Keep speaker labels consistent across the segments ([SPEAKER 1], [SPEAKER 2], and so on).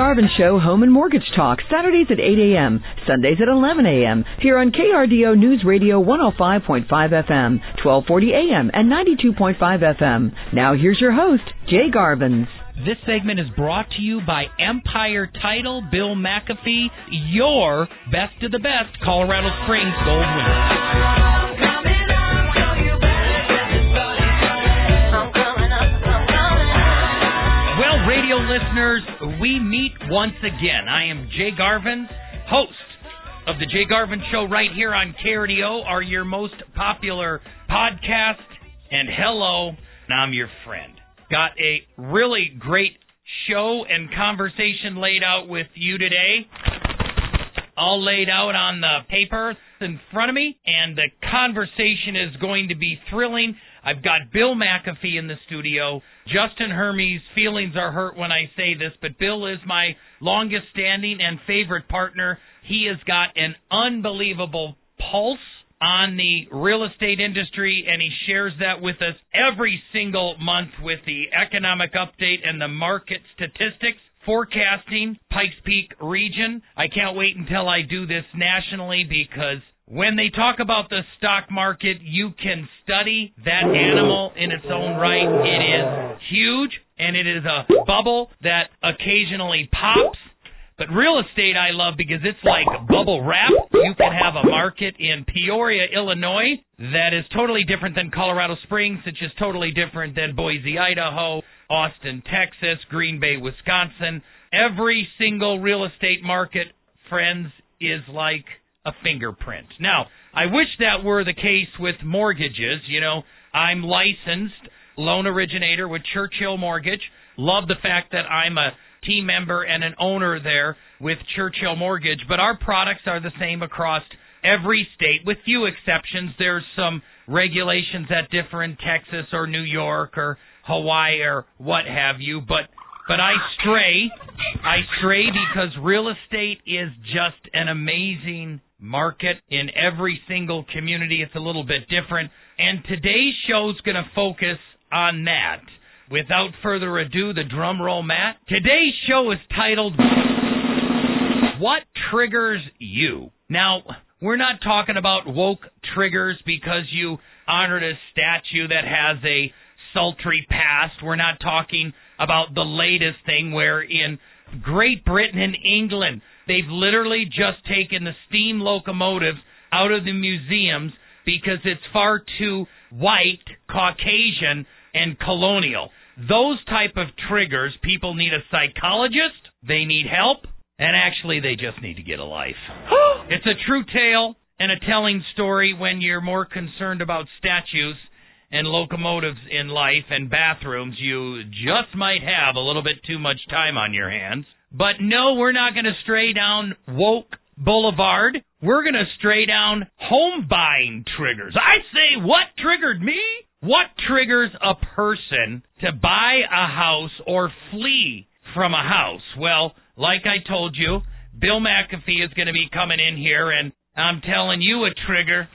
[SPEAKER 1] Garvin Show Home and Mortgage Talk, Saturdays at 8 a.m., Sundays at 11 a.m., here on KRDO News Radio 105.5 FM, 1240 a.m., and 92.5 FM. Now here's your host, Jay Garvin.
[SPEAKER 2] This segment is brought to you by Empire Title, Bill McAfee, your best of the best Colorado Springs gold winner. Radio listeners, we meet once again. I am Jay Garvin, host of the Jay Garvin Show right here on KRDO, are your most popular podcast. And hello, I'm your friend. Got a really great show and conversation laid out with you today. All laid out on the paper in front of me, and the conversation is going to be thrilling. I've got Bill McAfee in the studio. Justin Hermes' feelings are hurt when I say this, but Bill is my longest standing and favorite partner. He has got an unbelievable pulse on the real estate industry, and he shares that with us every single month with the economic update and the market statistics. Forecasting Pikes Peak region. I can't wait until I do this nationally because when they talk about the stock market, you can study that animal in its own right. It is huge and it is a bubble that occasionally pops. But real estate I love because it's like bubble wrap. You can have a market in Peoria, Illinois that is totally different than Colorado Springs, which is totally different than Boise, Idaho, Austin, Texas, Green Bay, Wisconsin. Every single real estate market, friends, is like a fingerprint. Now, I wish that were the case with mortgages. You know, I'm licensed loan originator with Churchill Mortgage. Love the fact that I'm a team member and an owner there with Churchill Mortgage, but our products are the same across every state with few exceptions. There's some regulations that differ in Texas or New York or Hawaii or what have you, but but I stray. I stray because real estate is just an amazing market in every single community. It's a little bit different. And today's show is going to focus on that. Without further ado, the drum roll, Matt. Today's show is titled What Triggers You? Now, we're not talking about woke triggers because you honored a statue that has a sultry past. We're not talking about the latest thing where in Great Britain and England, they've literally just taken the steam locomotives out of the museums because it's far too white, Caucasian, and colonial. Those type of triggers, people need a psychologist, they need help, and actually they just need to get a life. it's a true tale and a telling story when you're more concerned about statues and locomotives in life and bathrooms, you just might have a little bit too much time on your hands. But no, we're not going to stray down woke boulevard. We're going to stray down home buying triggers. I say, what triggered me? What triggers a person to buy a house or flee from a house? Well, like I told you, Bill McAfee is going to be coming in here, and I'm telling you a trigger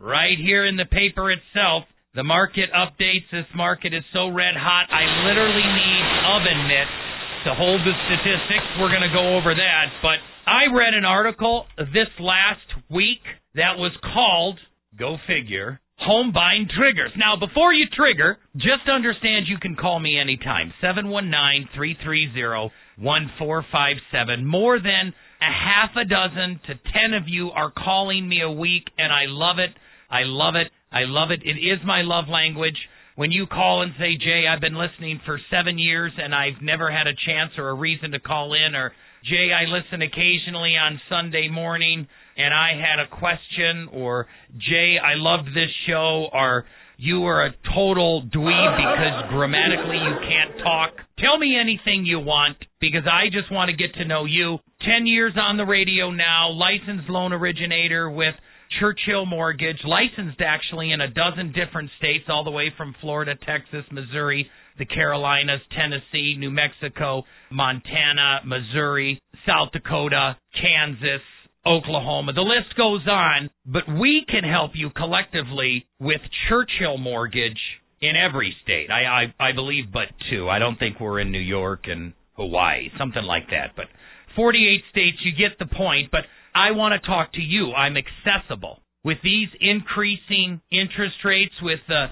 [SPEAKER 2] right here in the paper itself. The market updates. This market is so red hot, I literally need oven mitts to hold the statistics. We're going to go over that. But I read an article this last week that was called, go figure, Home Buying Triggers. Now, before you trigger, just understand you can call me anytime. 719 330 1457. More than a half a dozen to ten of you are calling me a week, and I love it. I love it. I love it. It is my love language. When you call and say, Jay, I've been listening for seven years and I've never had a chance or a reason to call in, or Jay, I listen occasionally on Sunday morning and I had a question, or Jay, I loved this show, or you are a total dweeb because grammatically you can't talk. Tell me anything you want because I just want to get to know you. 10 years on the radio now, licensed loan originator with Churchill Mortgage, licensed actually in a dozen different states, all the way from Florida, Texas, Missouri, the Carolinas, Tennessee, New Mexico, Montana, Missouri, South Dakota, Kansas, Oklahoma. The list goes on, but we can help you collectively with Churchill Mortgage in every state. I, I I believe but two. I don't think we're in New York and Hawaii, something like that. But 48 states, you get the point. But I want to talk to you. I'm accessible. With these increasing interest rates, with the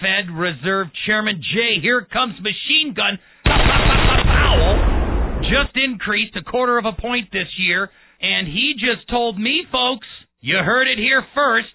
[SPEAKER 2] Fed Reserve Chairman Jay, here comes machine gun Powell, just increased a quarter of a point this year, and he just told me, folks, you heard it here first.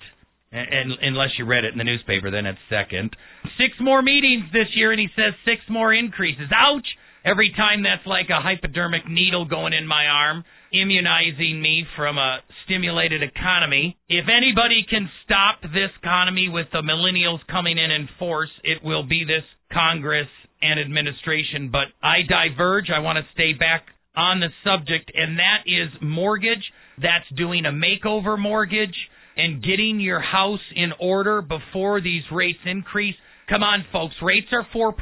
[SPEAKER 2] And, unless you read it in the newspaper, then it's second. Six more meetings this year, and he says six more increases. Ouch! Every time that's like a hypodermic needle going in my arm, immunizing me from a stimulated economy. If anybody can stop this economy with the millennials coming in in force, it will be this Congress and administration. But I diverge. I want to stay back on the subject, and that is mortgage. That's doing a makeover mortgage and getting your house in order before these rates increase. Come on, folks. Rates are 4%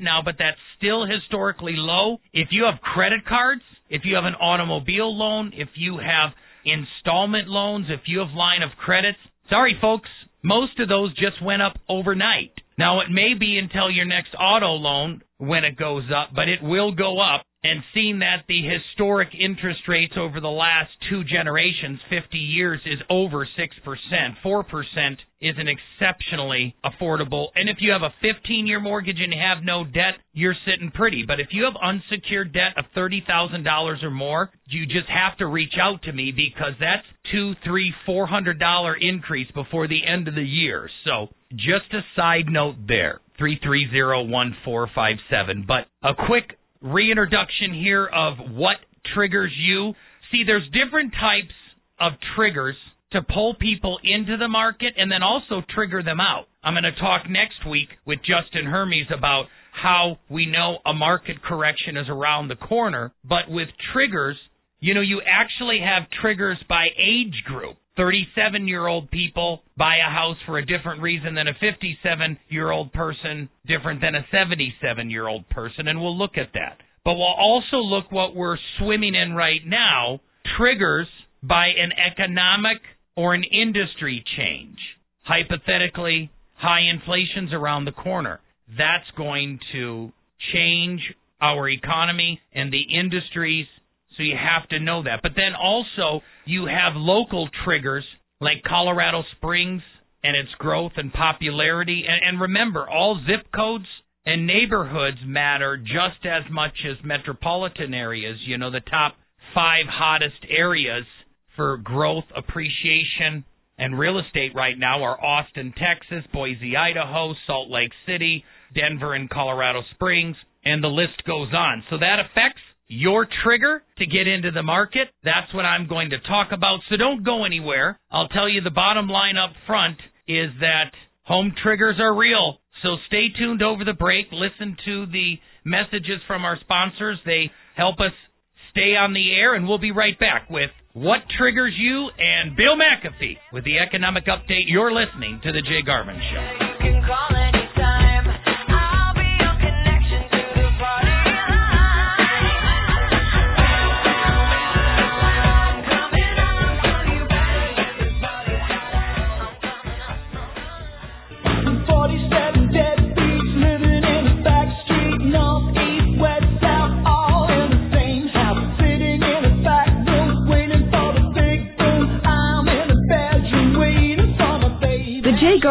[SPEAKER 2] now, but that's still historically low. If you have credit cards, if you have an automobile loan, if you have installment loans, if you have line of credits, sorry, folks, most of those just went up overnight. Now, it may be until your next auto loan when it goes up, but it will go up and seeing that the historic interest rates over the last two generations, 50 years, is over 6%, 4% is an exceptionally affordable. And if you have a 15 year mortgage and have no debt, you're sitting pretty. But if you have unsecured debt of $30,000 or more, you just have to reach out to me because that's two, three, four hundred dollar increase before the end of the year. So just a side note there. 3301457. But a quick reintroduction here of what triggers you. See, there's different types of triggers to pull people into the market and then also trigger them out. I'm going to talk next week with Justin Hermes about how we know a market correction is around the corner. But with triggers, you know, you actually have triggers by age group. 37 year old people buy a house for a different reason than a 57 year old person, different than a 77 year old person, and we'll look at that. But we'll also look what we're swimming in right now triggers by an economic or an industry change. Hypothetically, high inflation's around the corner. That's going to change our economy and the industries so you have to know that. But then also, you have local triggers like Colorado Springs and its growth and popularity. And, and remember, all zip codes and neighborhoods matter just as much as metropolitan areas. You know, the top five hottest areas for growth, appreciation, and real estate right now are Austin, Texas, Boise, Idaho, Salt Lake City, Denver, and Colorado Springs, and the list goes on. So that affects your trigger to get into the market. That's what I'm going to talk about. So don't go anywhere. I'll tell you the bottom line up front is that home triggers are real. So stay tuned over the break. Listen to the messages from our sponsors. They help us stay on the air, and we'll be right back with What Triggers You and Bill McAfee with the economic update. You're listening to The Jay Garvin Show.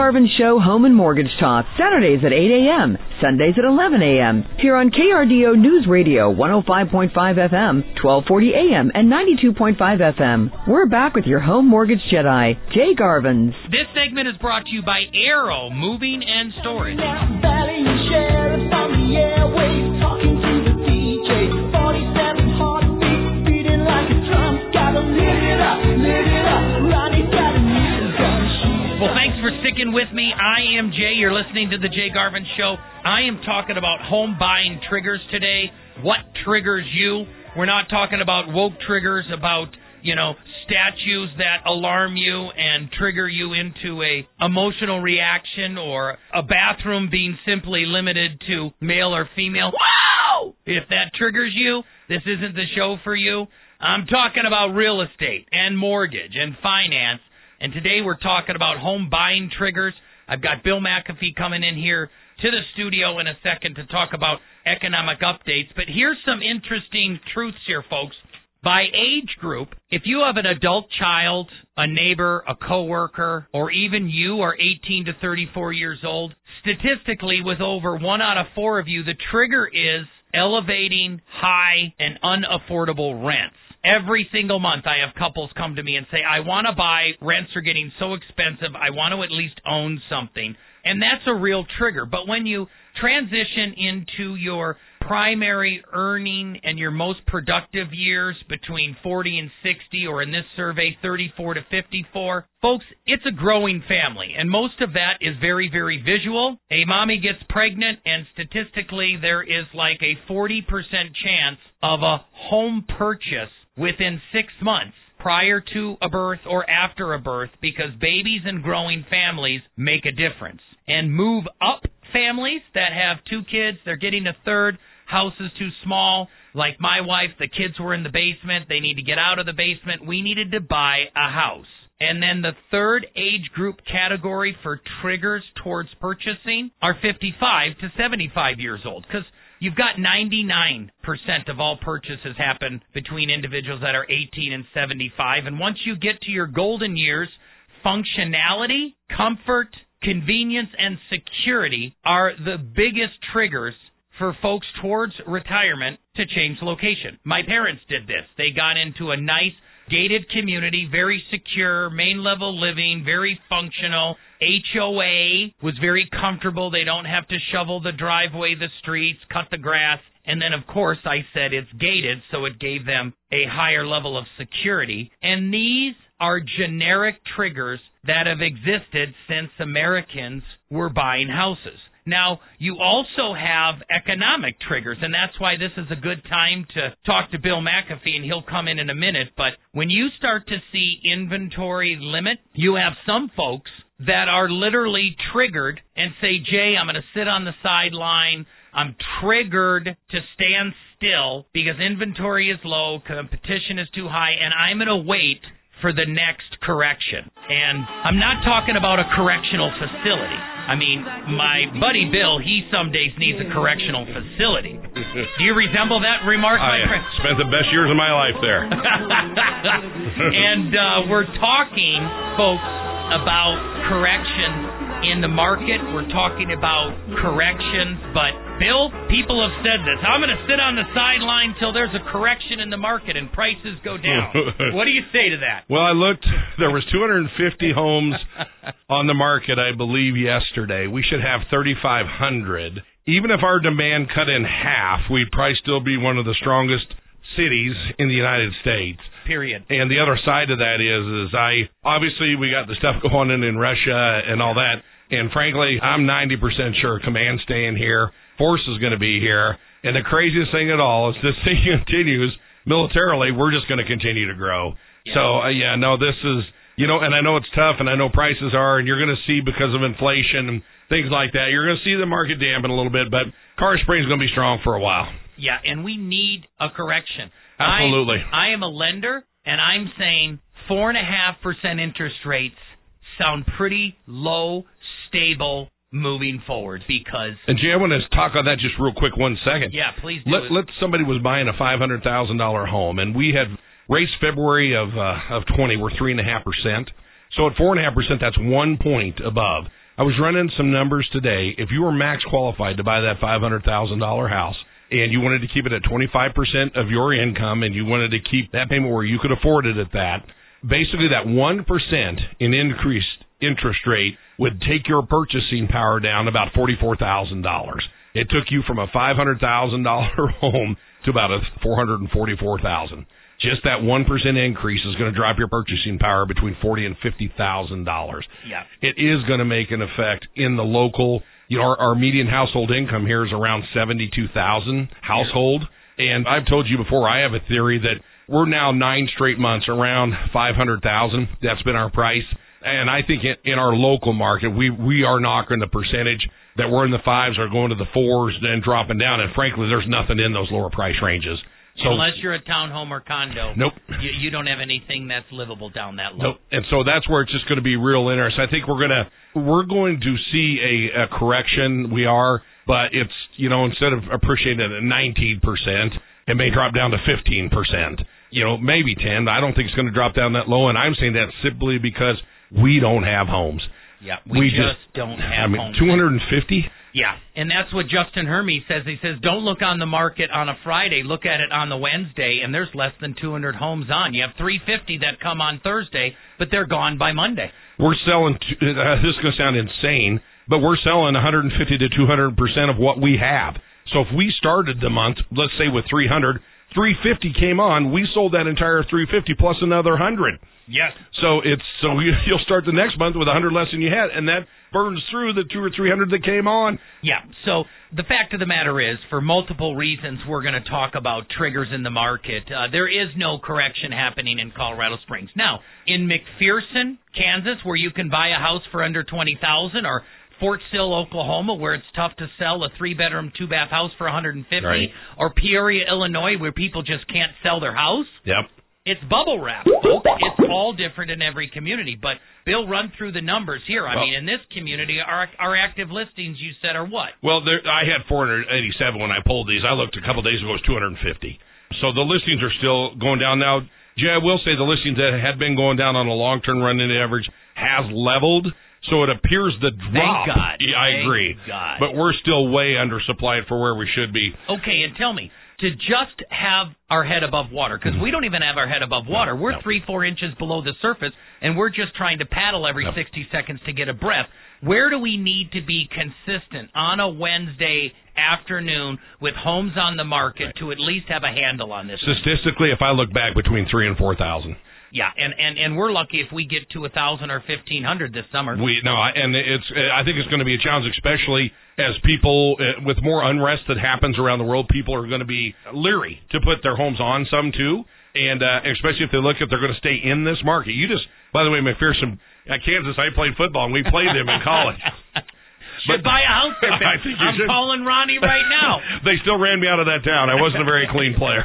[SPEAKER 1] Garvin Show Home and Mortgage Talk, Saturdays at 8 a.m., Sundays at 11 a.m. Here on KRDO News Radio 105.5 FM, 1240 a.m., and 92.5 FM. We're back with your home mortgage Jedi, Jay Garvin.
[SPEAKER 2] This segment is brought to you by Arrow Moving and Storage. Sticking with me. I am Jay. You're listening to the Jay Garvin Show. I am talking about home buying triggers today. What triggers you? We're not talking about woke triggers, about you know statues that alarm you and trigger you into a emotional reaction, or a bathroom being simply limited to male or female. Wow! If that triggers you, this isn't the show for you. I'm talking about real estate and mortgage and finance and today we're talking about home buying triggers. I've got Bill McAfee coming in here to the studio in a second to talk about economic updates. But here's some interesting truths here, folks. By age group, if you have an adult child, a neighbor, a coworker, or even you are 18 to 34 years old, statistically, with over one out of four of you, the trigger is elevating high and unaffordable rents. Every single month, I have couples come to me and say, I want to buy, rents are getting so expensive, I want to at least own something. And that's a real trigger. But when you transition into your primary earning and your most productive years between 40 and 60, or in this survey, 34 to 54, folks, it's a growing family. And most of that is very, very visual. A mommy gets pregnant, and statistically, there is like a 40% chance of a home purchase within six months prior to a birth or after a birth because babies and growing families make a difference. And move up families that have two kids, they're getting a third, house is too small. Like my wife, the kids were in the basement, they need to get out of the basement. We needed to buy a house. And then the third age group category for triggers towards purchasing are 55 to 75 years old. Because You've got 99% of all purchases happen between individuals that are 18 and 75. And once you get to your golden years, functionality, comfort, convenience, and security are the biggest triggers for folks towards retirement to change location. My parents did this. They got into a nice gated community, very secure, main level living, very functional HOA was very comfortable. They don't have to shovel the driveway, the streets, cut the grass. And then, of course, I said it's gated, so it gave them a higher level of security. And these are generic triggers that have existed since Americans were buying houses. Now, you also have economic triggers, and that's why this is a good time to talk to Bill McAfee, and he'll come in in a minute. But when you start to see inventory limit, you have some folks that are literally triggered and say, Jay, I'm going to sit on the sideline. I'm triggered to stand still because inventory is low, competition is too high, and I'm going to wait for the next correction. And I'm not talking about a correctional facility. I mean, my buddy Bill, he some days needs a correctional facility. Do you resemble that remark,
[SPEAKER 3] my
[SPEAKER 2] I friend?
[SPEAKER 3] spent the best years of my life there.
[SPEAKER 2] and uh, we're talking, folks, about correction in the market. We're talking about corrections, but Bill, people have said this. I'm going to sit on the sideline till there's a correction in the market and prices go down. what do you say to that?
[SPEAKER 3] Well, I looked. There was 250 homes on the market, I believe, yesterday. We should have 3,500. Even if our demand cut in half, we'd probably still be one of the strongest cities in the United States.
[SPEAKER 2] Period.
[SPEAKER 3] And the other side of that is, is I obviously we got the stuff going on in Russia and all that. And frankly, I'm 90% sure Command staying here, Force is going to be here. And the craziest thing at all is this thing continues militarily. We're just going to continue to grow. Yeah. So uh, yeah, no, this is you know, and I know it's tough, and I know prices are, and you're going to see because of inflation and things like that. You're going to see the market dampen a little bit, but Car Spring is going to be strong for a while.
[SPEAKER 2] Yeah, and we need a correction.
[SPEAKER 3] Absolutely.
[SPEAKER 2] I, I am a lender, and I'm saying four and a half percent interest rates sound pretty low, stable moving forward because.
[SPEAKER 3] And Jay, I want to talk on that just real quick, one second.
[SPEAKER 2] Yeah, please. Do
[SPEAKER 3] let
[SPEAKER 2] it.
[SPEAKER 3] let somebody was buying a five hundred thousand dollar home, and we had rates February of uh, of twenty were three and a half percent. So at four and a half percent, that's one point above. I was running some numbers today. If you were max qualified to buy that five hundred thousand dollar house, and you wanted to keep it at 25% of your income and you wanted to keep that payment where you could afford it at that, basically that 1% in increased interest rate would take your purchasing power down about $44,000. It took you from a $500,000 home to about a 444,000. Just that 1% increase is going to drop your purchasing power between 40 and $50,000.
[SPEAKER 2] Yeah.
[SPEAKER 3] It is going to make an effect in the local you know, our, our median household income here is around seventy-two thousand household, and I've told you before I have a theory that we're now nine straight months around five hundred thousand. That's been our price, and I think in, in our local market we we are knocking the percentage that we're in the fives are going to the fours, then dropping down. And frankly, there's nothing in those lower price ranges. So
[SPEAKER 2] Unless you're a townhome or condo,
[SPEAKER 3] Nope.
[SPEAKER 2] you, you don't have anything that's livable down that low.
[SPEAKER 3] Nope. And so that's where it's just going to be real interesting. I think we're gonna we're going to see a, a correction. We are, but it's you know instead of appreciating it at 19 percent, it may drop down to 15 percent. You know, maybe 10. I don't think it's going to drop down that low. And I'm saying that simply because we don't have homes.
[SPEAKER 2] Yeah, we,
[SPEAKER 3] We
[SPEAKER 2] just,
[SPEAKER 3] just-
[SPEAKER 2] don't
[SPEAKER 3] I
[SPEAKER 2] have
[SPEAKER 3] mean,
[SPEAKER 2] homes.
[SPEAKER 3] 250.
[SPEAKER 2] Yeah, and that's what Justin Hermes says. He says, don't look on the market on a Friday, look at it on the Wednesday, and there's less than 200 homes on. You have 350 that come on Thursday, but they're gone by Monday.
[SPEAKER 3] We're selling. t- Uh, this is going to sound insane, but we're selling 150 to 200 percent of what we have. So if we started the month, let's say with 300, 350 came on, we sold that entire 350 plus another 100.
[SPEAKER 2] Yes.
[SPEAKER 3] So it's so you, you'll start the next month with 100 less than you had, and that burns through the two or 300 that came on.
[SPEAKER 2] Yeah. So the fact of the matter is, for multiple reasons, we're going to talk about triggers in the market. Uh, there is no correction happening in Colorado Springs now. In McPherson, Kansas, where you can buy a house for under twenty thousand, or Fort Sill, Oklahoma, where it's tough to sell a three-bedroom, two-bath house for 150,
[SPEAKER 3] Right.
[SPEAKER 2] or Peoria, Illinois, where people just can't sell their house.
[SPEAKER 3] Yep.
[SPEAKER 2] It's bubble wrap, folks. It's all different in every community. But Bill, run through the numbers here. I
[SPEAKER 3] Well-
[SPEAKER 2] mean, in this community, our our active listings you said are what?
[SPEAKER 3] Well, there, I had 487 when I pulled these. I looked a couple days ago; it was 250. So the listings are still going down now. Jay, I will say the listings that had been going down on a long-term running average has leveled. So it appears the drop.
[SPEAKER 2] God.
[SPEAKER 3] Yeah, I
[SPEAKER 2] Thank
[SPEAKER 3] agree.
[SPEAKER 2] God.
[SPEAKER 3] But we're still way undersupplied for where we should be.
[SPEAKER 2] Okay, and tell me to just have our head above water because we don't even have our head above water. We're
[SPEAKER 3] No.
[SPEAKER 2] three, four inches below the surface, and we're just trying to paddle every
[SPEAKER 3] No.
[SPEAKER 2] 60 seconds to get a breath. Where do we need to be consistent on a Wednesday afternoon with homes on the market
[SPEAKER 3] Right.
[SPEAKER 2] to at least have a handle on this?
[SPEAKER 3] Statistically, if I look back between three and four thousand,
[SPEAKER 2] Yeah, and and and we're lucky if we get to a thousand or fifteen hundred this summer.
[SPEAKER 3] we no, and it's. I think it's going to be a challenge, especially as people uh, with more unrest that happens around the world. People are going to be leery to put their homes on some too, and uh, especially if they look at they're going to stay in this market. You just, by the way, McPherson at Kansas, I played football and we played them in college.
[SPEAKER 2] Should buy a house with
[SPEAKER 3] I think
[SPEAKER 2] I'm
[SPEAKER 3] should.
[SPEAKER 2] calling Ronnie right now.
[SPEAKER 3] they still ran me out of that town. I wasn't a very clean player.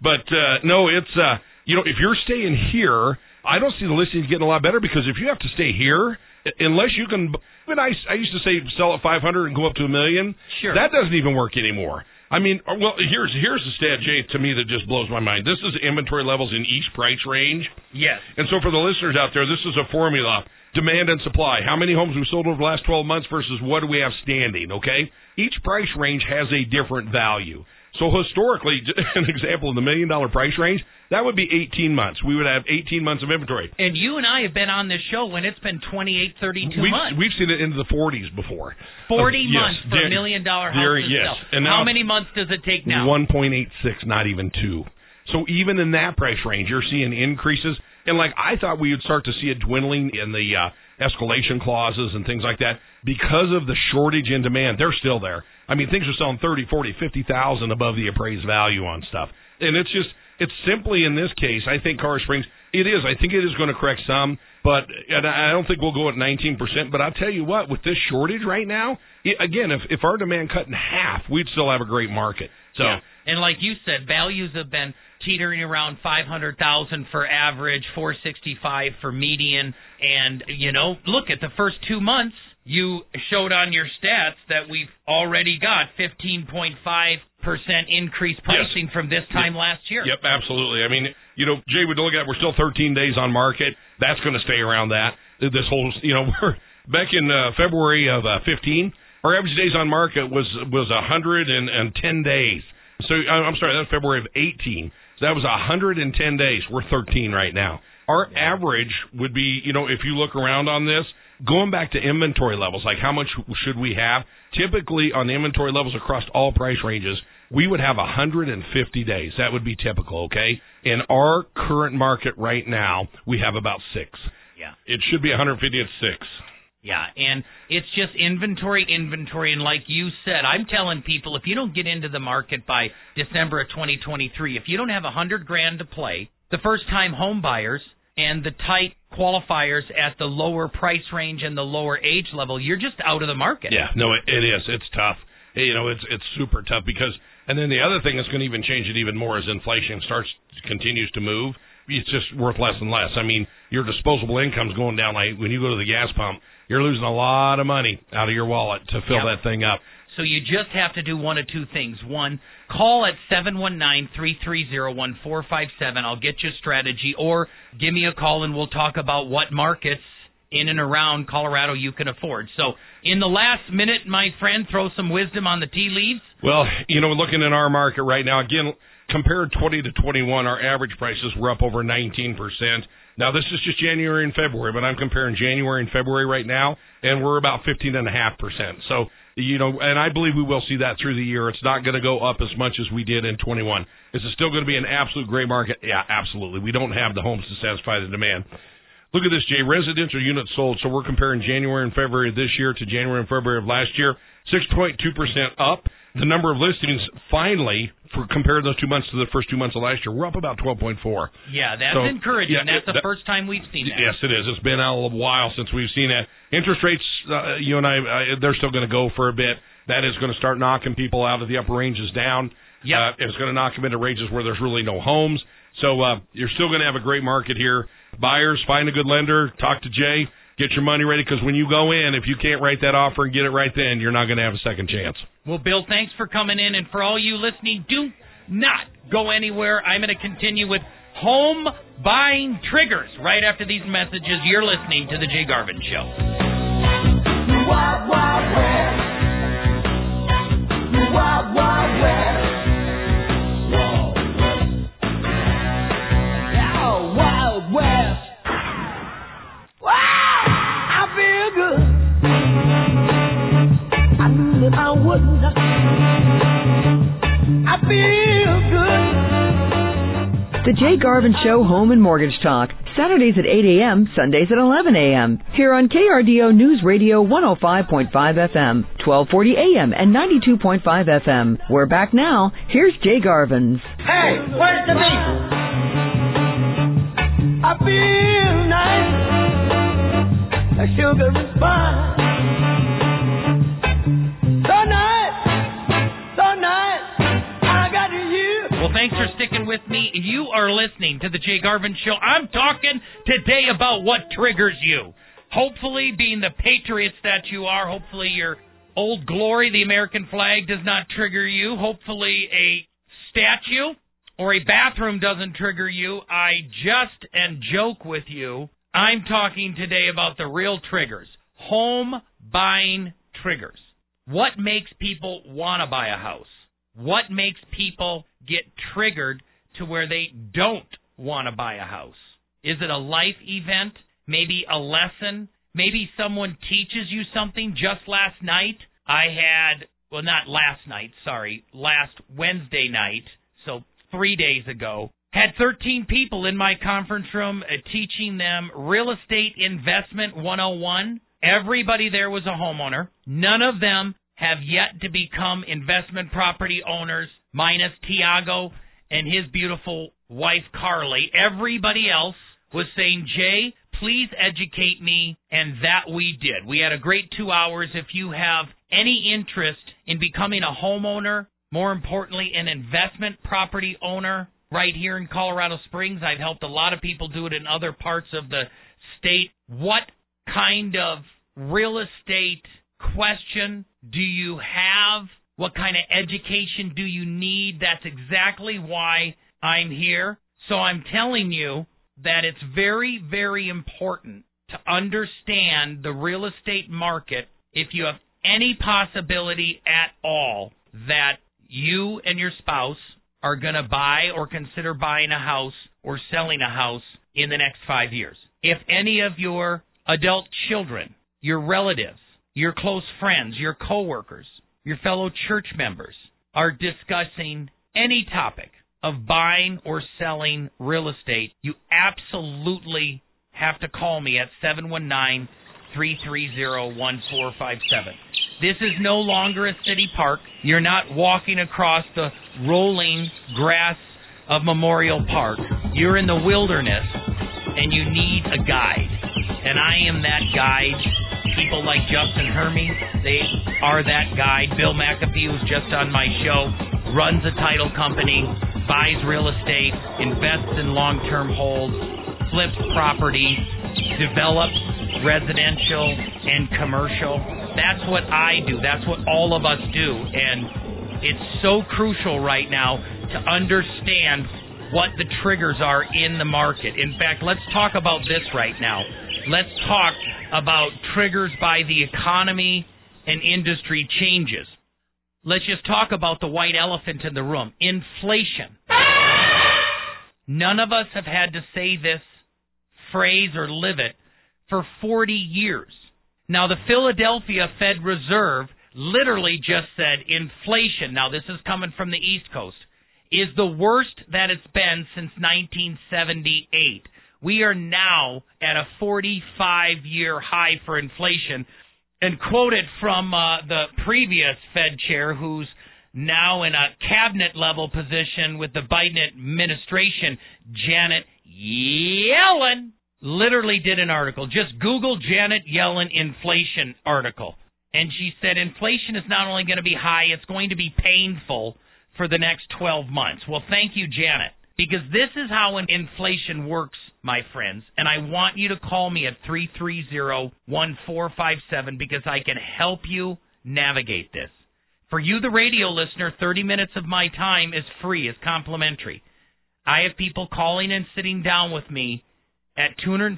[SPEAKER 3] but uh no, it's uh you know, if you're staying here, I don't see the listings getting a lot better because if you have to stay here, unless you can even I, I used to say sell at 500 and go up to a million.
[SPEAKER 2] Sure.
[SPEAKER 3] That doesn't even work anymore. I mean, uh, well, here's here's the stat, Jay, to me that just blows my mind. This is inventory levels in each price range.
[SPEAKER 2] Yes.
[SPEAKER 3] And so for the listeners out there, this is a formula. Demand and supply. How many homes we sold over the last 12 months versus what do we have standing, okay? Each price range has a different value. So historically, an example in the million dollar price range, that would be 18 months. We would have 18 months of inventory.
[SPEAKER 2] And you and I have been on this show when it's been 28, 32
[SPEAKER 3] We've,
[SPEAKER 2] months.
[SPEAKER 3] we've seen it into the 40s before.
[SPEAKER 2] 40
[SPEAKER 3] Uh, yes,
[SPEAKER 2] months for a million dollar house
[SPEAKER 3] there- yes.
[SPEAKER 2] sell.
[SPEAKER 3] And
[SPEAKER 2] How many months does it take now?
[SPEAKER 3] 1.86, not even two. So even in that price range, you're seeing increases. And like I thought we would start to see a dwindling in the uh, escalation clauses and things like that because of the shortage in demand. They're still there. I mean, things are selling 30, 40, 50,000 above the appraised value on stuff. And it's just, it's simply in this case, I think Colorado Springs, it is. I think it is going to correct some, but and I don't think we'll go at 19%. But I'll tell you what, with this shortage right now, it, again, if, if our demand cut in half, we'd still have a great market. So,
[SPEAKER 2] Yeah. And like you said, values have been teetering around 500,000 for average, 465 for median, and you know, look at the first 2 months you showed on your stats that we've already got 15.5% increase pricing from this time last year.
[SPEAKER 3] Yep, absolutely. I mean, you know, Jay, we look at we're still 13 days on market. That's going to stay around that. This whole, you know, we're back in uh, February of uh, 15. Our average days on market was was 110 days. So uh, I'm sorry, that's February of 18. So that was 110 days. We're 13 right now. Our average would be, you know, if you look around on this, going back to inventory levels, like how much should we have? Typically, on the inventory levels across all price ranges, we would have 150 days. That would be typical, okay? In our current market right now, we have about six.
[SPEAKER 2] Yeah.
[SPEAKER 3] It should be 150 at six.
[SPEAKER 2] Yeah, and it's just inventory, inventory, and like you said, I'm telling people if you don't get into the market by December of 2023, if you don't have a hundred grand to play, the first-time home buyers and the tight qualifiers at the lower price range and the lower age level, you're just out of the market.
[SPEAKER 3] Yeah, no, it, it is. It's tough. You know, it's it's super tough because And then the other thing that's going to even change it even more as inflation starts continues to move. It's just worth less and less. I mean, your disposable income's going down. Like when you go to the gas pump, you're losing a lot of money out of your wallet to fill
[SPEAKER 2] Yep.
[SPEAKER 3] that thing up.
[SPEAKER 2] So you just have to do one of two things. One, call at 719-330-1457. I'll get you a strategy or give me a call and we'll talk about what markets in and around Colorado you can afford. So, in the last minute, my friend, throw some wisdom on the tea leaves.
[SPEAKER 3] Well, you know, looking at our market right now, again, compared 20 to 21, our average prices were up over 19%. Now, this is just January and February, but I'm comparing January and February right now, and we're about 15.5%. So, you know, and I believe we will see that through the year. It's not going to go up as much as we did in 21. Is it still going to be an absolute great market? Yeah, absolutely. We don't have the homes to satisfy the demand. Look at this, Jay. Residential units sold. So we're comparing January and February of this year to January and February of last year. 6.2% up. The number of listings finally, for compared those two months to the first two months of last year, we're up about 12.4.
[SPEAKER 2] Yeah, that's
[SPEAKER 3] So,
[SPEAKER 2] encouraging.
[SPEAKER 3] yeah,
[SPEAKER 2] that's the
[SPEAKER 3] that-
[SPEAKER 2] first time we've seen that.
[SPEAKER 3] Yes, it is. It's been a little while since we've seen that. Interest rates, uh, you and I, uh, they're still going to go for a bit. That is going to start knocking people out of the upper ranges down.
[SPEAKER 2] Yep.
[SPEAKER 3] Uh, it's going to knock them into ranges where there's really no homes. So uh, you're still going to have a great market here. Buyers, find a good lender. Talk to Jay. Get your money ready because when you go in, if you can't write that offer and get it right then, you're not going to have a second chance.
[SPEAKER 2] Well, Bill, thanks for coming in. And for all you listening, do not go anywhere. I'm going to continue with home buying triggers right after these messages. You're listening to The Jay Garvin Show.
[SPEAKER 4] Wild, wild. Wild, I knew that I wouldn't. I feel good.
[SPEAKER 1] The Jay Garvin Show Home and Mortgage Talk. Saturdays at 8 a.m., Sundays at 11 a.m. Here on KRDO News Radio 105.5 FM, 1240 a.m. and 92.5 FM. We're back now. Here's Jay Garvin's.
[SPEAKER 4] Hey, where's the beat? I feel nice. The sugar is fine.
[SPEAKER 2] Well, thanks for sticking with me. You are listening to The Jay Garvin Show. I'm talking today about what triggers you. Hopefully, being the patriots that you are, hopefully your old glory, the American flag, does not trigger you. Hopefully, a statue or a bathroom doesn't trigger you. I just and joke with you. I'm talking today about the real triggers. Home buying triggers. What makes people want to buy a house? What makes people get triggered to where they don't want to buy a house? Is it a life event? Maybe a lesson? Maybe someone teaches you something just last night? I had, well, not last night, sorry, last Wednesday night, so three days ago, had 13 people in my conference room uh, teaching them real estate investment 101. Everybody there was a homeowner. None of them have yet to become investment property owners, minus Tiago and his beautiful wife Carly. Everybody else was saying, Jay, please educate me, and that we did. We had a great two hours. If you have any interest in becoming a homeowner, more importantly, an investment property owner right here in Colorado Springs, I've helped a lot of people do it in other parts of the state. What kind of real estate question do you have? What kind of education do you need? That's exactly why I'm here. So I'm telling you that it's very, very important to understand the real estate market if you have any possibility at all that you and your spouse are going to buy or consider buying a house or selling a house in the next five years. If any of your adult children, your relatives, your close friends, your coworkers, your fellow church members are discussing any topic of buying or selling real estate, you absolutely have to call me at 719 330 1457. This is no longer a city park. You're not walking across the rolling grass of Memorial Park. You're in the wilderness and you need a guide. And I am that guide. People like Justin Hermes, they are that guy. Bill McAfee who's just on my show. runs a title company, buys real estate, invests in long term holds, flips property, develops residential and commercial. That's what I do. That's what all of us do. And it's so crucial right now to understand what the triggers are in the market. In fact, let's talk about this right now. Let's talk about triggers by the economy and industry changes. Let's just talk about the white elephant in the room inflation. None of us have had to say this phrase or live it for 40 years. Now, the Philadelphia Fed Reserve literally just said inflation, now this is coming from the East Coast, is the worst that it's been since 1978. We are now at a 45 year high for inflation. And quoted from uh, the previous Fed chair, who's now in a cabinet level position with the Biden administration, Janet Yellen, literally did an article. Just Google Janet Yellen inflation article. And she said inflation is not only going to be high, it's going to be painful for the next 12 months. Well, thank you, Janet, because this is how inflation works, my friends. And I want you to call me at 330 1457 because I can help you navigate this. For you, the radio listener, 30 minutes of my time is free, is complimentary. I have people calling and sitting down with me at $250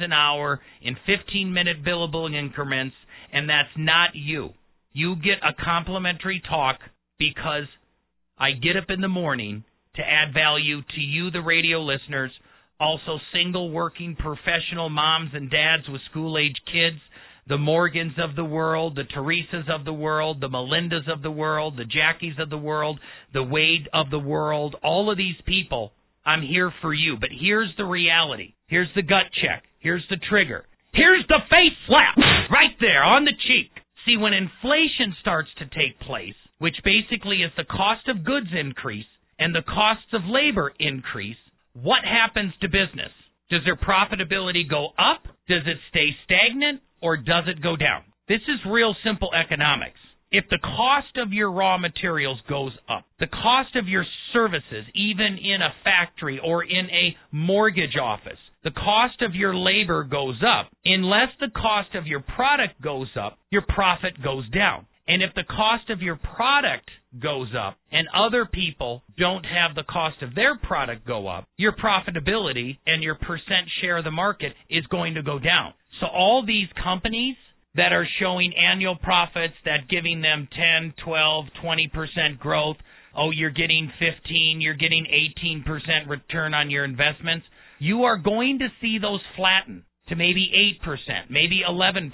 [SPEAKER 2] an hour in 15 minute billable increments, and that's not you. You get a complimentary talk because I get up in the morning to add value to you, the radio listeners, also single working professional moms and dads with school age kids, the Morgans of the world, the Teresas of the world, the Melindas of the world, the Jackies of the world, the Wade of the world, all of these people I'm here for you. But here's the reality. Here's the gut check. Here's the trigger. Here's the face slap right there on the cheek. See, when inflation starts to take place, which basically is the cost of goods increase and the costs of labor increase, what happens to business? Does their profitability go up? Does it stay stagnant? Or does it go down? This is real simple economics. If the cost of your raw materials goes up, the cost of your services, even in a factory or in a mortgage office, the cost of your labor goes up. Unless the cost of your product goes up, your profit goes down. And if the cost of your product goes up and other people don't have the cost of their product go up, your profitability and your percent share of the market is going to go down. So all these companies that are showing annual profits that giving them 10, 12, 20% growth. Oh, you're getting 15, you're getting 18% return on your investments. You are going to see those flatten to maybe 8%, maybe 11%.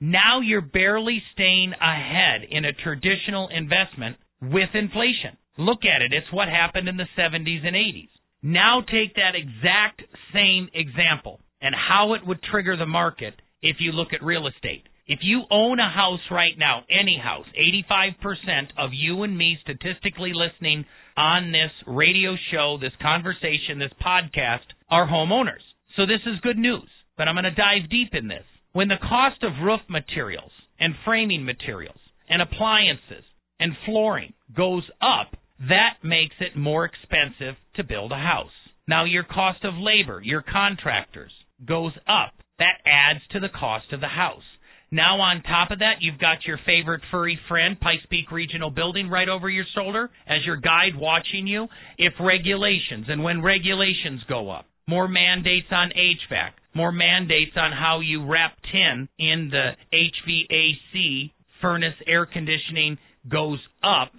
[SPEAKER 2] Now you're barely staying ahead in a traditional investment with inflation. Look at it. It's what happened in the 70s and 80s. Now take that exact same example and how it would trigger the market if you look at real estate. If you own a house right now, any house, 85% of you and me statistically listening on this radio show, this conversation, this podcast are homeowners. So this is good news, but I'm going to dive deep in this. When the cost of roof materials and framing materials and appliances and flooring goes up, that makes it more expensive to build a house. Now your cost of labor, your contractors goes up. That adds to the cost of the house. Now, on top of that, you've got your favorite furry friend, Pikes Peak Regional Building, right over your shoulder as your guide watching you. If regulations, and when regulations go up, more mandates on HVAC, more mandates on how you wrap tin in the HVAC, furnace air conditioning goes up,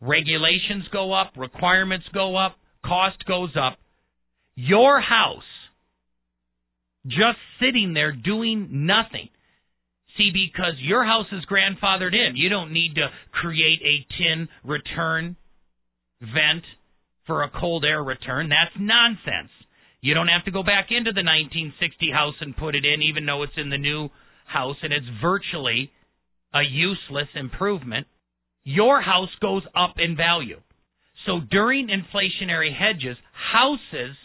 [SPEAKER 2] regulations go up, requirements go up, cost goes up. Your house, just sitting there doing nothing, See, because your house is grandfathered in. You don't need to create a tin return vent for a cold air return. That's nonsense. You don't have to go back into the 1960 house and put it in, even though it's in the new house and it's virtually a useless improvement. Your house goes up in value. So during inflationary hedges, houses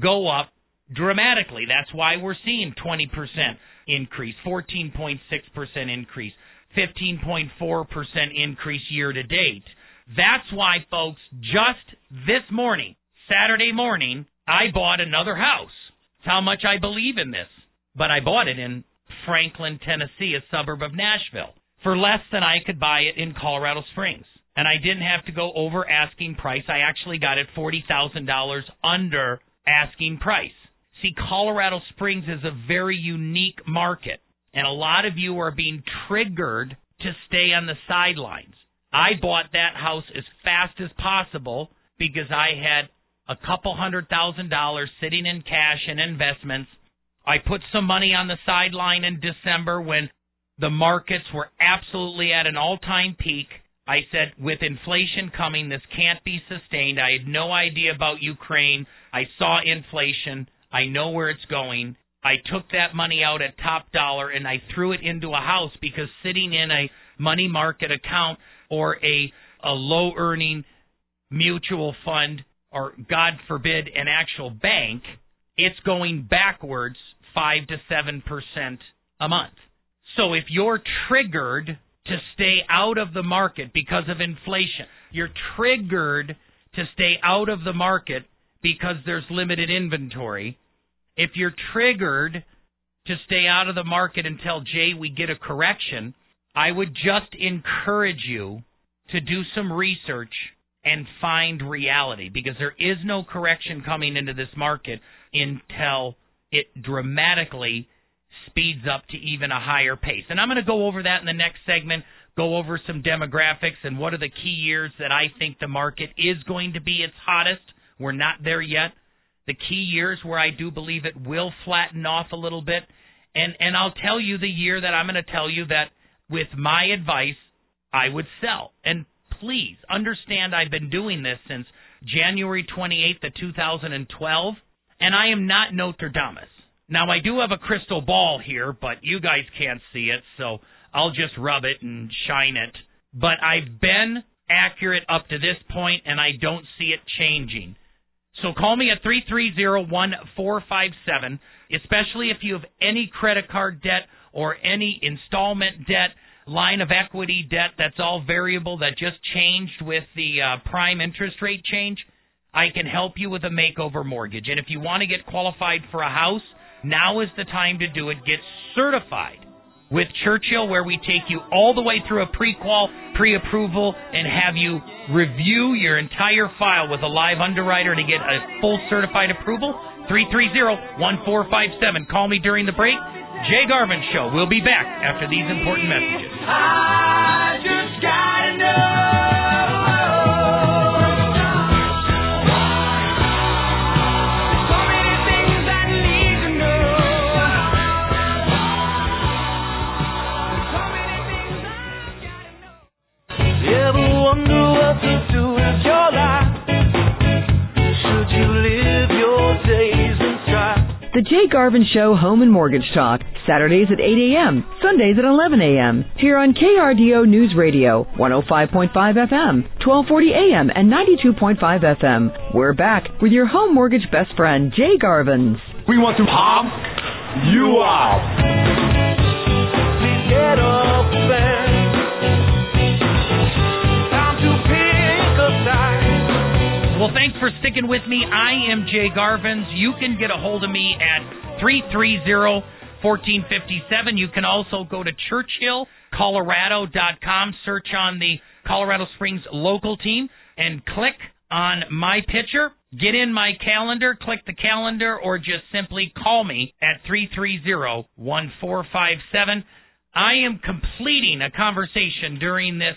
[SPEAKER 2] go up dramatically. That's why we're seeing 20% increase, 14.6% increase, 15.4% increase year to date. That's why, folks, just this morning, Saturday morning, I bought another house. It's how much I believe in this. But I bought it in Franklin, Tennessee, a suburb of Nashville, for less than I could buy it in Colorado Springs. And I didn't have to go over asking price. I actually got it $40,000 under asking price. See, Colorado Springs is a very unique market, and a lot of you are being triggered to stay on the sidelines. I bought that house as fast as possible because I had a couple hundred thousand dollars sitting in cash and investments. I put some money on the sideline in December when the markets were absolutely at an all time peak. I said, with inflation coming, this can't be sustained. I had no idea about Ukraine. I saw inflation. I know where it's going. I took that money out at top dollar and I threw it into a house because sitting in a money market account or a a low earning mutual fund or God forbid an actual bank, it's going backwards 5 to 7% a month. So if you're triggered to stay out of the market because of inflation, you're triggered to stay out of the market because there's limited inventory, if you're triggered to stay out of the market until Jay we get a correction, I would just encourage you to do some research and find reality because there is no correction coming into this market until it dramatically speeds up to even a higher pace. And I'm going to go over that in the next segment, go over some demographics and what are the key years that I think the market is going to be its hottest. We're not there yet. The key years where I do believe it will flatten off a little bit. And and I'll tell you the year that I'm going to tell you that with my advice I would sell. And please understand I've been doing this since January 28th of 2012 and I am not Notre Nostradamus. Now I do have a crystal ball here, but you guys can't see it, so I'll just rub it and shine it. But I've been accurate up to this point and I don't see it changing. So call me at 330-1457, especially if you have any credit card debt or any installment debt line of equity debt that's all variable that just changed with the uh, prime interest rate change, I can help you with a makeover mortgage. And if you want to get qualified for a house, now is the time to do it. Get certified with Churchill, where we take you all the way through a pre-qual, pre-approval, and have you review your entire file with a live underwriter to get a full certified approval. 330-1457. Call me during the break. Jay Garvin Show. We'll be back after these important messages.
[SPEAKER 1] Garvin Show Home and Mortgage Talk, Saturdays at 8 a.m., Sundays at 11 a.m. Here on KRDO News Radio, 105.5 FM, 1240 a.m., and 92.5 FM. We're back with your home mortgage best friend, Jay Garvins.
[SPEAKER 5] We want to pop you out.
[SPEAKER 4] Please get up and time to pick a side.
[SPEAKER 2] Well, thanks for sticking with me. I am Jay Garvins. You can get a hold of me at 330 1457. You can also go to churchillcolorado.com, search on the Colorado Springs local team, and click on my picture. Get in my calendar, click the calendar, or just simply call me at 330 1457. I am completing a conversation during this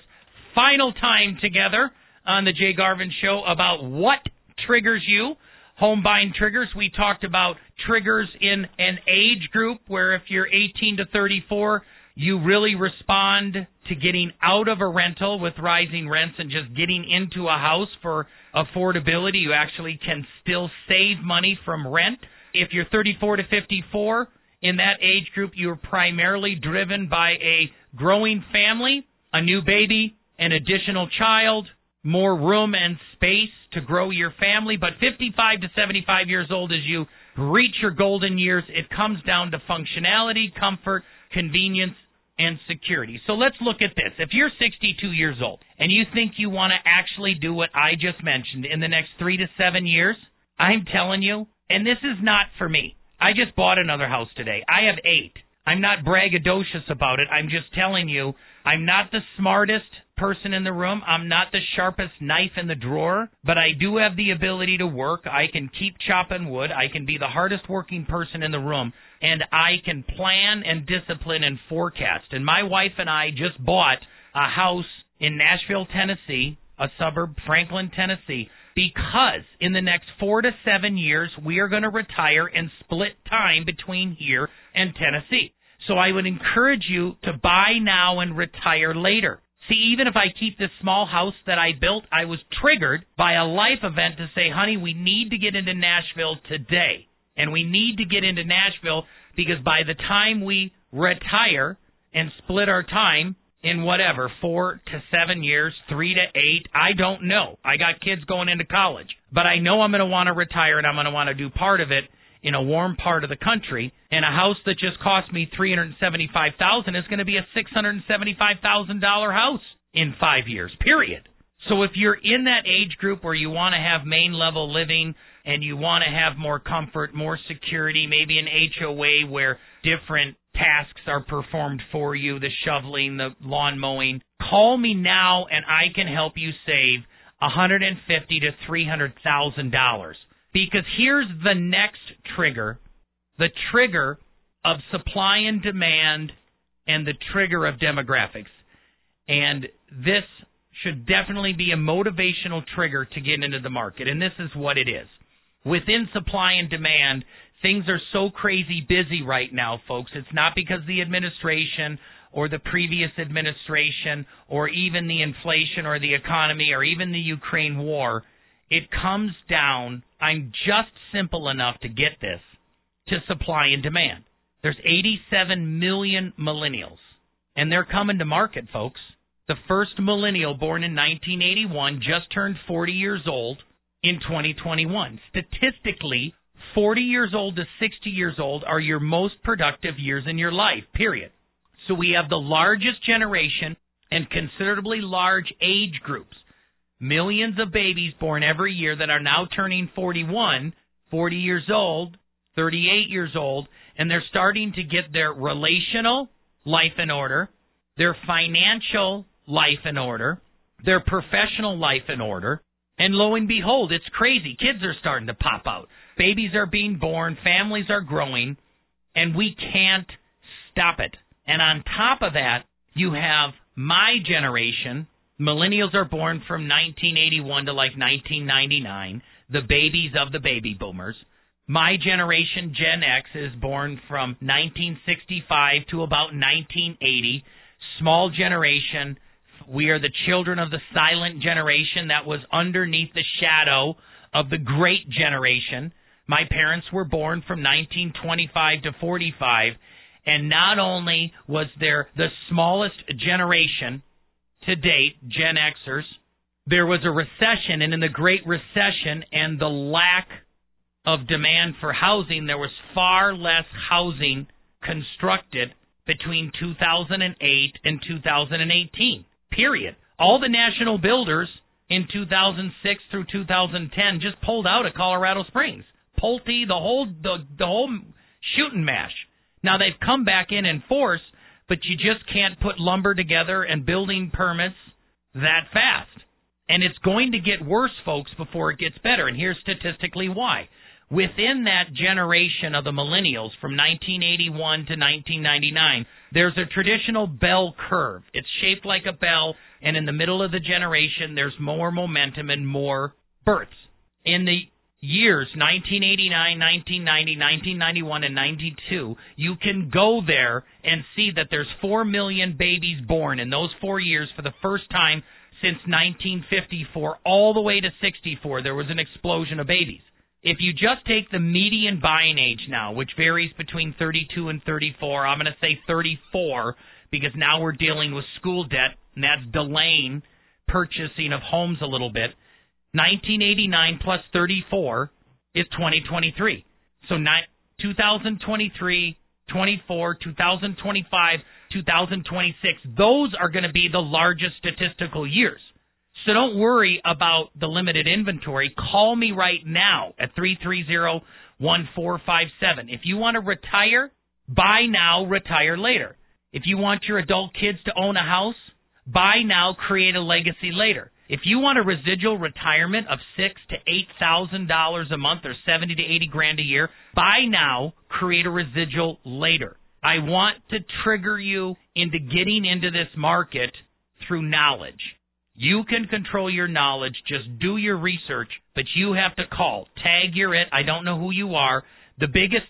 [SPEAKER 2] final time together on the Jay Garvin Show about what triggers you. Home buying triggers. We talked about triggers in an age group where if you're 18 to 34, you really respond to getting out of a rental with rising rents and just getting into a house for affordability. You actually can still save money from rent. If you're 34 to 54, in that age group, you're primarily driven by a growing family, a new baby, an additional child, more room and space to grow your family. But 55 to 75 years old, as you reach your golden years, it comes down to functionality, comfort, convenience, and security. So let's look at this. If you're 62 years old and you think you want to actually do what I just mentioned in the next three to seven years, I'm telling you, and this is not for me. I just bought another house today. I have eight. I'm not braggadocious about it. I'm just telling you, I'm not the smartest person in the room. I'm not the sharpest knife in the drawer, but I do have the ability to work. I can keep chopping wood. I can be the hardest working person in the room, and I can plan and discipline and forecast. And my wife and I just bought a house in Nashville, Tennessee, a suburb, Franklin, Tennessee, because in the next four to seven years, we are going to retire and split time between here and Tennessee. So I would encourage you to buy now and retire later. See, even if I keep this small house that I built, I was triggered by a life event to say, honey, we need to get into Nashville today. And we need to get into Nashville because by the time we retire and split our time in whatever, four to seven years, three to eight, I don't know. I got kids going into college. But I know I'm going to want to retire and I'm going to want to do part of it in a warm part of the country, and a house that just cost me three hundred seventy-five thousand is going to be a six hundred seventy-five thousand dollar house in five years. Period. So if you're in that age group where you want to have main level living and you want to have more comfort, more security, maybe an HOA where different tasks are performed for you, the shoveling, the lawn mowing, call me now and I can help you save hundred and fifty to three hundred thousand dollars. Because here's the next trigger the trigger of supply and demand and the trigger of demographics. And this should definitely be a motivational trigger to get into the market. And this is what it is. Within supply and demand, things are so crazy busy right now, folks. It's not because the administration or the previous administration or even the inflation or the economy or even the Ukraine war. It comes down I'm just simple enough to get this to supply and demand. There's 87 million millennials, and they're coming to market, folks. The first millennial born in 1981 just turned 40 years old in 2021. Statistically, 40 years old to 60 years old are your most productive years in your life, period. So we have the largest generation and considerably large age groups millions of babies born every year that are now turning 41, 40 years old, 38 years old, and they're starting to get their relational life in order, their financial life in order, their professional life in order. And lo and behold, it's crazy. Kids are starting to pop out. Babies are being born, families are growing, and we can't stop it. And on top of that, you have my generation Millennials are born from 1981 to like 1999, the babies of the baby boomers. My generation, Gen X, is born from 1965 to about 1980. Small generation. We are the children of the silent generation that was underneath the shadow of the great generation. My parents were born from 1925 to 45, and not only was there the smallest generation to date, Gen Xers, there was a recession, and in the Great Recession and the lack of demand for housing, there was far less housing constructed between 2008 and 2018. Period. All the national builders in 2006 through 2010 just pulled out of Colorado Springs. Pulte, the whole the the whole shooting mash. Now they've come back in in force, but you just can't put lumber together and building permits that fast. And it's going to get worse, folks, before it gets better. And here's statistically why. Within that generation of the millennials from 1981 to 1999, there's a traditional bell curve. It's shaped like a bell, and in the middle of the generation, there's more momentum and more births. In the years 1989, 1990, 1991, and 92, you can go there and see that there's 4 million babies born in those four years for the first time since 1954 all the way to 64. There was an explosion of babies. If you just take the median buying age now, which varies between 32 and 34, I'm going to say 34 because now we're dealing with school debt and that's delaying purchasing of homes a little bit. 1989 plus 34 is 2023. So ni- 2023 24, 2025, 2026. Those are going to be the largest statistical years. So don't worry about the limited inventory. Call me right now at 330 1457. If you want to retire, buy now, retire later. If you want your adult kids to own a house, buy now, create a legacy later. If you want a residual retirement of six to eight thousand dollars a month or seventy to eighty grand a year, buy now, create a residual later. I want to trigger you into getting into this market through knowledge. You can control you're knowledge. Just do your research, but you have to call. Tag your it. I don't know who you are. The biggest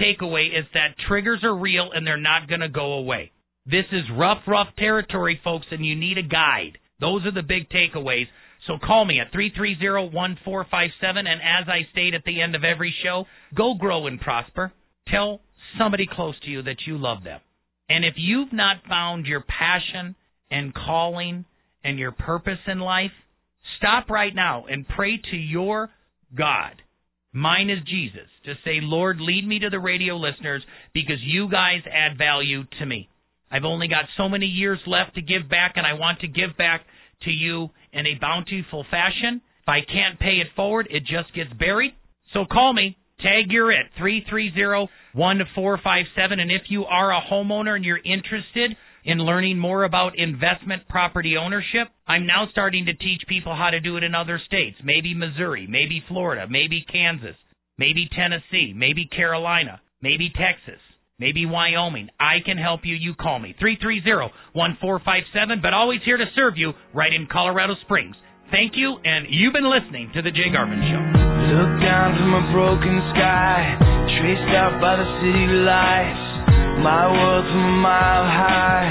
[SPEAKER 2] takeaway is that triggers are real and they're not going to go away. This is rough, rough territory, folks, and you need a guide. Those are the big takeaways. So call me at 330-1457 and as I state at the end of every show, go grow and prosper. Tell somebody close to you that you love them. And if you've not found your passion and calling and your purpose in life, stop right now and pray to your God. Mine is Jesus. Just say, Lord, lead me to the radio listeners because you guys add value to me. I've only got so many years left to give back, and I want to give back to you in a bountiful fashion. If I can't pay it forward, it just gets buried. So call me. Tag you're it, 330-1457. And if you are a homeowner and you're interested in learning more about investment property ownership, I'm now starting to teach people how to do it in other states. Maybe Missouri, maybe Florida, maybe Kansas, maybe Tennessee, maybe Carolina, maybe Texas. Maybe Wyoming. I can help you. You call me. 330-1457, but always here to serve you right in Colorado Springs. Thank you, and you've been listening to The Jay Garvin Show.
[SPEAKER 4] Look down from a broken sky, traced out by the city lights. My a mile high,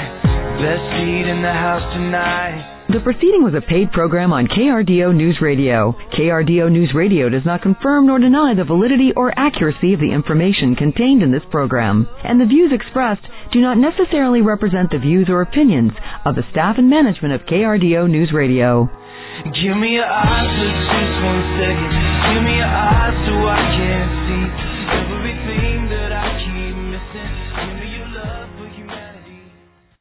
[SPEAKER 4] best seat in the house tonight.
[SPEAKER 1] The proceeding was a paid program on KRDO News Radio. KRDO News Radio does not confirm nor deny the validity or accuracy of the information contained in this program, and the views expressed do not necessarily represent the views or opinions of the staff and management of KRDO News Radio.
[SPEAKER 4] Give me your eyes for just one second. Give me your eyes so I can see.